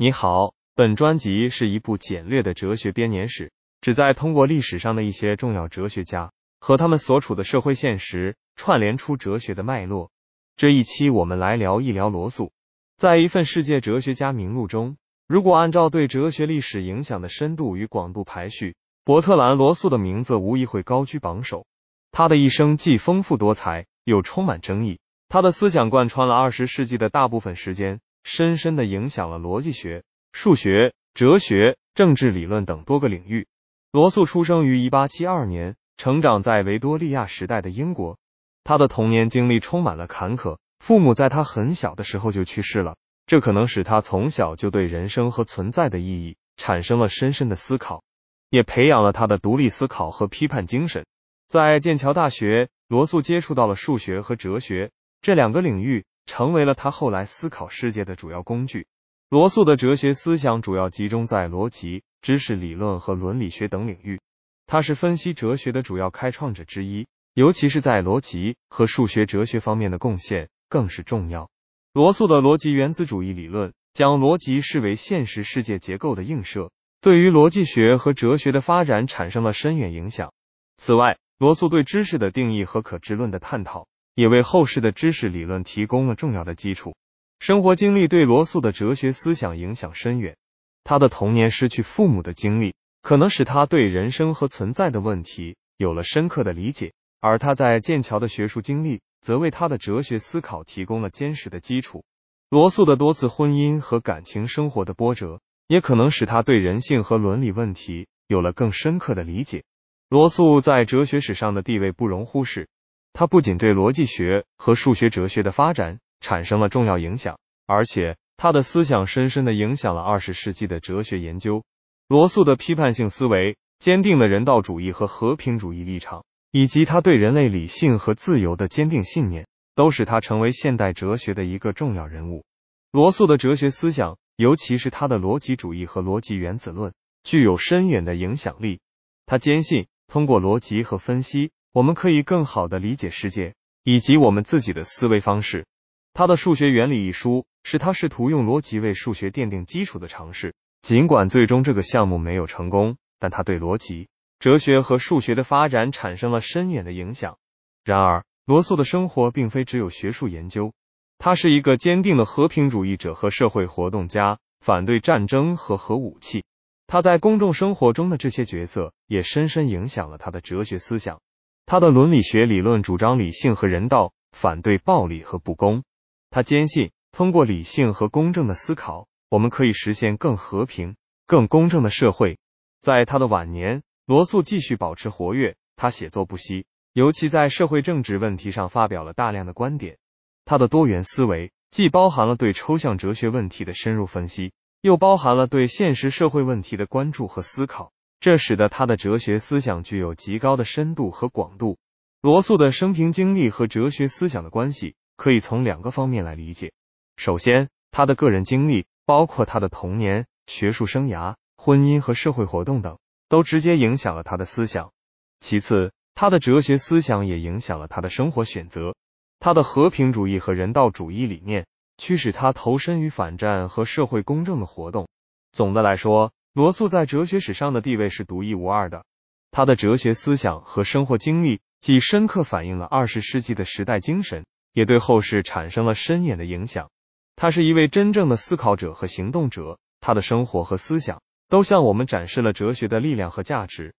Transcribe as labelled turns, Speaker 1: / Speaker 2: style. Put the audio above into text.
Speaker 1: 你好，本专辑是一部简略的哲学编年史，旨在通过历史上的一些重要哲学家和他们所处的社会现实，串联出哲学的脉络。这一期我们来聊一聊罗素。在一份世界哲学家名录中，如果按照对哲学历史影响的深度与广度排序，伯特兰·罗素的名字无疑会高居榜首。他的一生既丰富多彩，又充满争议。他的思想贯穿了二十世纪的大部分时间。深深的影响了逻辑学、数学、哲学、政治理论等多个领域。罗素出生于一八七二年，成长在维多利亚时代的英国。他的童年经历充满了坎坷，父母在他很小的时候就去世了，这可能使他从小就对人生和存在的意义产生了深深的思考，也培养了他的独立思考和批判精神。在剑桥大学，罗素接触到了数学和哲学这两个领域。成为了他后来思考世界的主要工具。罗素的哲学思想主要集中在逻辑、知识理论和伦理学等领域。他是分析哲学的主要开创者之一，尤其是在逻辑和数学哲学方面的贡献更是重要。罗素的逻辑原子主义理论将逻辑视为现实世界结构的映射，对于逻辑学和哲学的发展产生了深远影响。此外，罗素对知识的定义和可知论的探讨。也为后世的知识理论提供了重要的基础。生活经历对罗素的哲学思想影响深远。他的童年失去父母的经历，可能使他对人生和存在的问题有了深刻的理解，而他在剑桥的学术经历，则为他的哲学思考提供了坚实的基础。罗素的多次婚姻和感情生活的波折，也可能使他对人性和伦理问题有了更深刻的理解。罗素在哲学史上的地位不容忽视。他不仅对逻辑学和数学哲学的发展产生了重要影响，而且他的思想深深的影响了二十世纪的哲学研究。罗素的批判性思维、坚定的人道主义和和平主义立场，以及他对人类理性和自由的坚定信念，都使他成为现代哲学的一个重要人物。罗素的哲学思想，尤其是他的逻辑主义和逻辑原子论，具有深远的影响力。他坚信，通过逻辑和分析。我们可以更好的理解世界以及我们自己的思维方式。他的《数学原理》一书是他试图用逻辑为数学奠定基础的尝试。尽管最终这个项目没有成功，但他对逻辑、哲学和数学的发展产生了深远的影响。然而，罗素的生活并非只有学术研究。他是一个坚定的和平主义者和社会活动家，反对战争和核武器。他在公众生活中的这些角色也深深影响了他的哲学思想。他的伦理学理论主张理性和人道，反对暴力和不公。他坚信，通过理性和公正的思考，我们可以实现更和平、更公正的社会。在他的晚年，罗素继续保持活跃，他写作不息，尤其在社会政治问题上发表了大量的观点。他的多元思维既包含了对抽象哲学问题的深入分析，又包含了对现实社会问题的关注和思考。这使得他的哲学思想具有极高的深度和广度。罗素的生平经历和哲学思想的关系可以从两个方面来理解。首先，他的个人经历，包括他的童年、学术生涯、婚姻和社会活动等，都直接影响了他的思想。其次，他的哲学思想也影响了他的生活选择。他的和平主义和人道主义理念驱使他投身于反战和社会公正的活动。总的来说，罗素在哲学史上的地位是独一无二的。他的哲学思想和生活经历既深刻反映了二十世纪的时代精神，也对后世产生了深远的影响。他是一位真正的思考者和行动者，他的生活和思想都向我们展示了哲学的力量和价值。